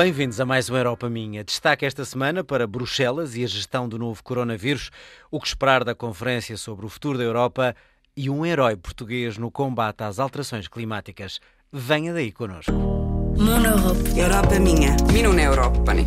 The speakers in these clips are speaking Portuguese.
Bem-vindos a mais uma Europa Minha. Destaque esta semana para Bruxelas e a gestão do novo coronavírus, o que esperar da conferência sobre o futuro da Europa e um herói português no combate às alterações climáticas. Venha daí connosco. Europa Minha. Minun Eurooppani.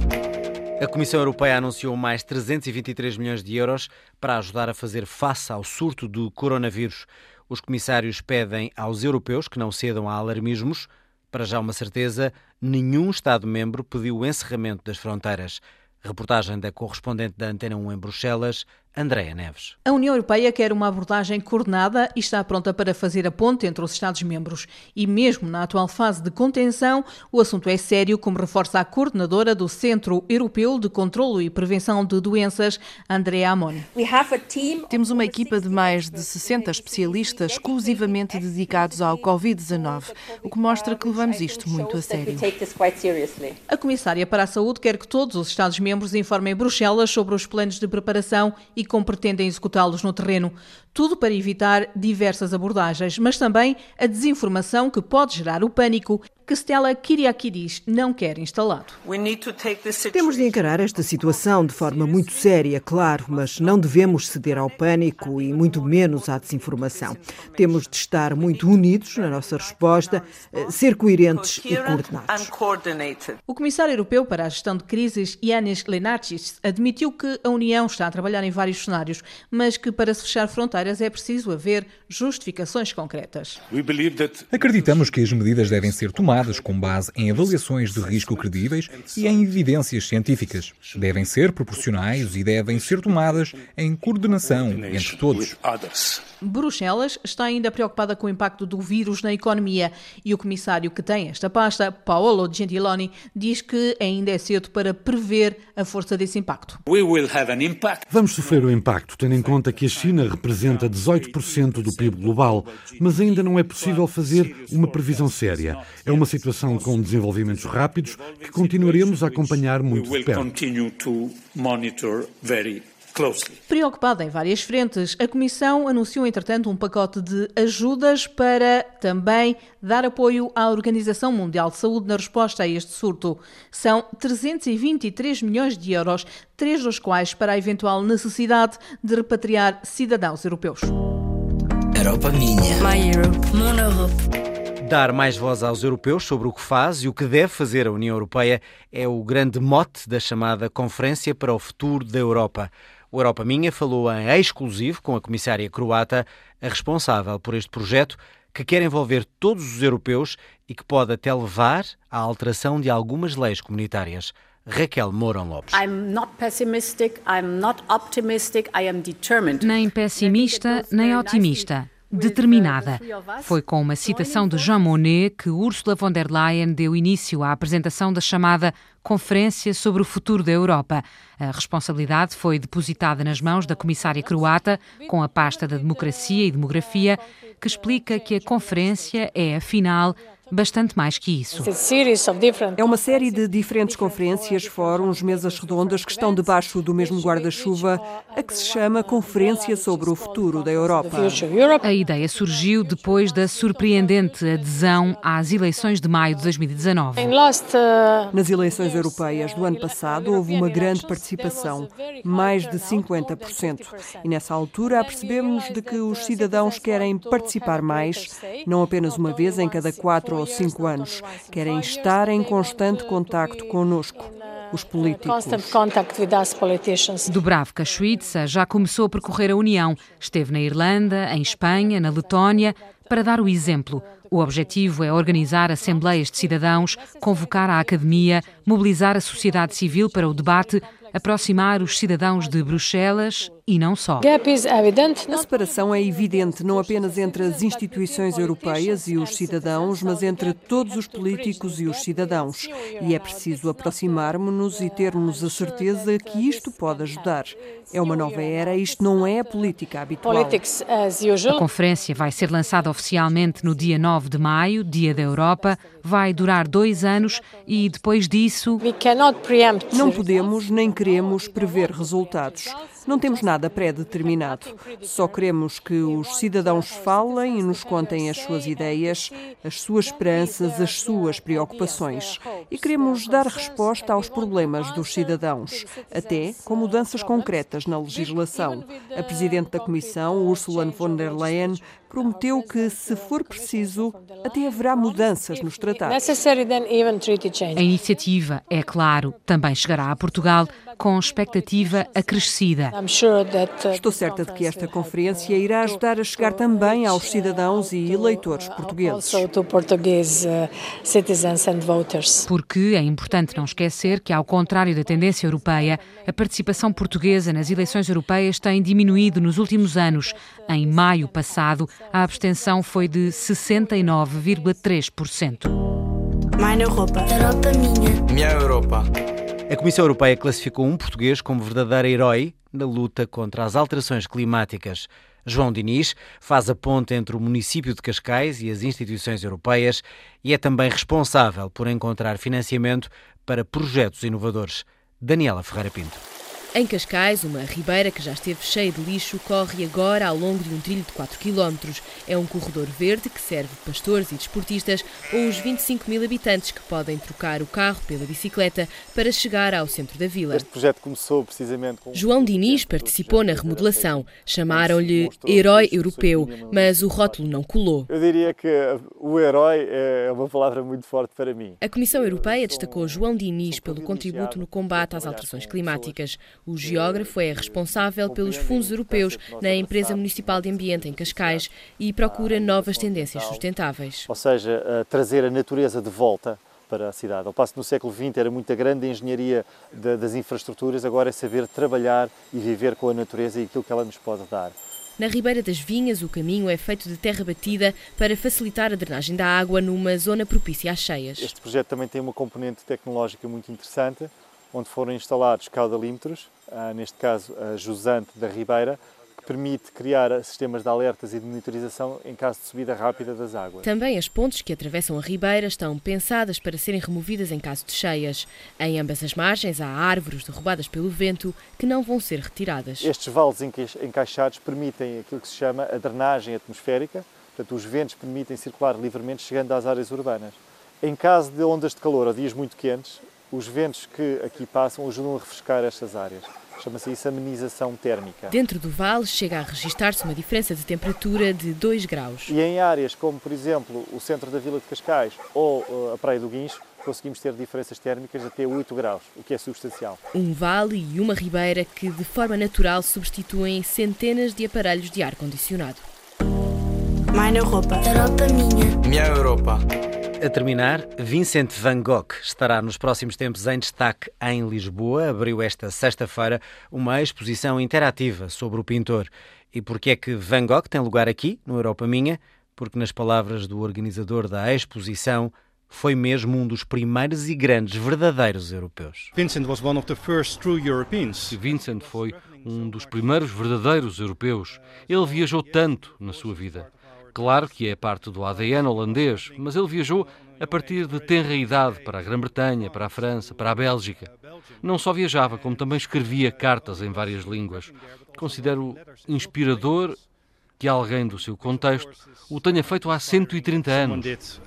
A Comissão Europeia anunciou mais 323 milhões de euros para ajudar a fazer face ao surto do coronavírus. Os comissários pedem aos europeus que não cedam a alarmismos. Para já uma certeza, nenhum Estado-membro pediu o encerramento das fronteiras. Reportagem da correspondente da Antena 1 em Bruxelas, Andréa Neves. A União Europeia quer uma abordagem coordenada e está pronta para fazer a ponte entre os Estados-membros. E mesmo na atual fase de contenção, o assunto é sério, como reforça a coordenadora do Centro Europeu de Controlo e Prevenção de Doenças, Andrea Amoni. Temos uma equipa de mais de 60 especialistas exclusivamente dedicados ao Covid-19, o que mostra que levamos isto muito a sério. A Comissária para a Saúde quer que todos os Estados-membros informem Bruxelas sobre os planos de preparação e como pretendem executá-los no terreno. Tudo para evitar diversas abordagens, mas também a desinformação que pode gerar o pânico que Stella Kyriakidis não quer instalado. Temos de encarar esta situação de forma muito séria, claro, mas não devemos ceder ao pânico e muito menos à desinformação. Temos de estar muito unidos na nossa resposta, eh, ser coerentes e coordenados. O Comissário Europeu para a Gestão de Crises, Yanis Lenarchis, admitiu que a União está a trabalhar em vários cenários, mas que para se fechar fronteiras é preciso haver justificações concretas. Acreditamos que as medidas devem ser tomadas com base em avaliações de risco credíveis e em evidências científicas. Devem ser proporcionais e devem ser tomadas em coordenação entre todos. Bruxelas está ainda preocupada com o impacto do vírus na economia e o comissário que tem esta pasta, Paolo Gentiloni, diz que ainda é cedo para prever a força desse impacto. Vamos sofrer o impacto, tendo em conta que a China representa 18% do PIB global, mas ainda não é possível fazer uma previsão séria. É uma situação com desenvolvimentos rápidos que continuaremos a acompanhar muito de perto. Preocupada em várias frentes, a Comissão anunciou, entretanto, um pacote de ajudas para também dar apoio à Organização Mundial de Saúde na resposta a este surto. São 323 milhões de euros, três dos quais para a eventual necessidade de repatriar cidadãos europeus. Europa Minha. My Europe. Mon Europe. Dar mais voz aos europeus sobre o que faz e o que deve fazer a União Europeia é o grande mote da chamada Conferência para o Futuro da Europa. O Europa Minha falou em exclusivo com a comissária croata, a responsável por este projeto, que quer envolver todos os europeus e que pode até levar à alteração de algumas leis comunitárias. Raquel Mourão Lopes. Nem pessimista, nem otimista determinada. Foi com uma citação de Jean Monnet que Ursula von der Leyen deu início à apresentação da chamada Conferência sobre o Futuro da Europa. A responsabilidade foi depositada nas mãos da comissária croata, com a pasta da Democracia e Demografia, que explica que a conferência é, afinal, bastante mais que isso. É uma série de diferentes conferências, fóruns, mesas redondas que estão debaixo do mesmo guarda-chuva, a que se chama Conferência sobre o Futuro da Europa. A ideia surgiu depois da surpreendente adesão às eleições de maio de 2019. Nas eleições europeias do ano passado houve uma grande participação, mais de 50%. E nessa altura percebemos de que os cidadãos querem participar mais, não apenas uma vez em cada quatro ou cinco anos. Querem estar em constante contacto conosco os políticos. Dubravka Suíça já começou a percorrer a União. Esteve na Irlanda, em Espanha, na Letónia, para dar o exemplo. O objetivo é organizar assembleias de cidadãos, convocar a academia, mobilizar a sociedade civil para o debate, aproximar os cidadãos de Bruxelas e não só. A separação é evidente não apenas entre as instituições europeias e os cidadãos, mas entre todos os políticos e os cidadãos. E é preciso aproximarmos-nos e termos a certeza que isto pode ajudar. É uma nova era, isto não é a política habitual. A conferência vai ser lançada oficialmente no dia 9 de maio, Dia da Europa. Vai durar dois anos e depois disso. Não podemos nem queremos prever resultados. Não temos nada pré-determinado. Só queremos que os cidadãos falem e nos contem as suas ideias, as suas esperanças, as suas preocupações. E queremos dar resposta aos problemas dos cidadãos, até com mudanças concretas na legislação. A Presidente da Comissão, Ursula von der Leyen, prometeu que, se for preciso, até haverá mudanças nos tratados. A iniciativa, é claro, também chegará a Portugal com expectativa acrescida. Uh, Estou certa de que esta conferência irá ajudar a chegar também aos cidadãos e eleitores portugueses. Uh, Porque é importante não esquecer que, ao contrário da tendência europeia, a participação portuguesa nas eleições europeias tem diminuído nos últimos anos. Em maio passado, a abstenção foi de 69,3%. Minha Europa. Europa minha. Minha Europa. A Comissão Europeia classificou um português como verdadeiro herói na luta contra as alterações climáticas. João Diniz faz a ponte entre o município de Cascais e as instituições europeias e é também responsável por encontrar financiamento para projetos inovadores. Daniela Ferreira Pinto. Em Cascais, uma ribeira que já esteve cheia de lixo corre agora ao longo de um trilho de 4 km. É um corredor verde que serve pastores e desportistas ou os 25 mil habitantes que podem trocar o carro pela bicicleta para chegar ao centro da vila. Este projeto começou precisamente com... João Diniz participou na remodelação. Chamaram-lhe herói europeu, mas o rótulo não colou. Eu diria que o herói é uma palavra muito forte para mim. A Comissão Europeia destacou João Diniz pelo contributo no combate às alterações climáticas. O geógrafo é responsável pelos fundos europeus na empresa municipal de ambiente em Cascais e procura novas tendências sustentáveis. Ou seja, trazer a natureza de volta para a cidade. Ao passo que no século XX era muita grande engenharia das infraestruturas, agora é saber trabalhar e viver com a natureza e aquilo que ela nos pode dar. Na Ribeira das Vinhas, o caminho é feito de terra batida para facilitar a drenagem da água numa zona propícia às cheias. Este projeto também tem uma componente tecnológica muito interessante onde foram instalados caudalímetros, ah, neste caso a jusante da Ribeira, que permite criar sistemas de alertas e de monitorização em caso de subida rápida das águas. Também as pontes que atravessam a Ribeira estão pensadas para serem removidas em caso de cheias. Em ambas as margens há árvores derrubadas pelo vento que não vão ser retiradas. Estes vales encaixados permitem aquilo que se chama a drenagem atmosférica, portanto os ventos permitem circular livremente chegando às áreas urbanas. Em caso de ondas de calor ou dias muito quentes, os ventos que aqui passam ajudam a refrescar estas áreas. Chama-se isso amenização térmica. Dentro do vale chega a registrar-se uma diferença de temperatura de 2 graus. E em áreas como, por exemplo, o centro da Vila de Cascais ou uh, a Praia do Guincho, conseguimos ter diferenças térmicas até 8 graus, o que é substancial. Um vale e uma ribeira que, de forma natural, substituem centenas de aparelhos de ar-condicionado. Minha Europa. Europa minha. Minha Europa. A terminar, Vincent van Gogh estará nos próximos tempos em destaque em Lisboa. Abriu esta sexta-feira uma exposição interativa sobre o pintor. E por que é que Van Gogh tem lugar aqui, no Europa Minha? Porque, nas palavras do organizador da exposição, foi mesmo um dos primeiros e grandes verdadeiros europeus. Vincent was one of the first true Europeans. Vincent foi um dos primeiros verdadeiros europeus. Ele viajou tanto na sua vida. Claro que é parte do ADN holandês, mas ele viajou a partir de tenra idade para a Grã-Bretanha, para a França, para a Bélgica. Não só viajava, como também escrevia cartas em várias línguas. Considero inspirador que alguém do seu contexto o tenha feito há 130 anos.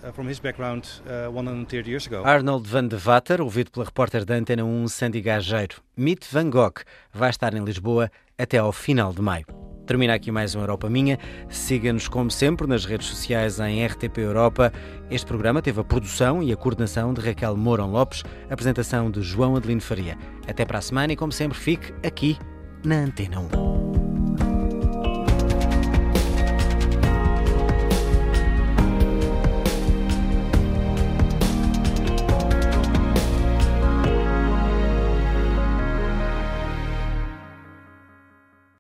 Arnold van de Vater, ouvido pela repórter da Antena 1, Sandy Gageiro. Meet Van Gogh vai estar em Lisboa até ao final de maio. Termina aqui mais um Europa Minha. Siga-nos, como sempre, nas redes sociais em RTP Europa. Este programa teve a produção e a coordenação de Raquel Mourão Lopes, apresentação de João Adelino Faria. Até para a semana e, como sempre, fique aqui na Antena 1.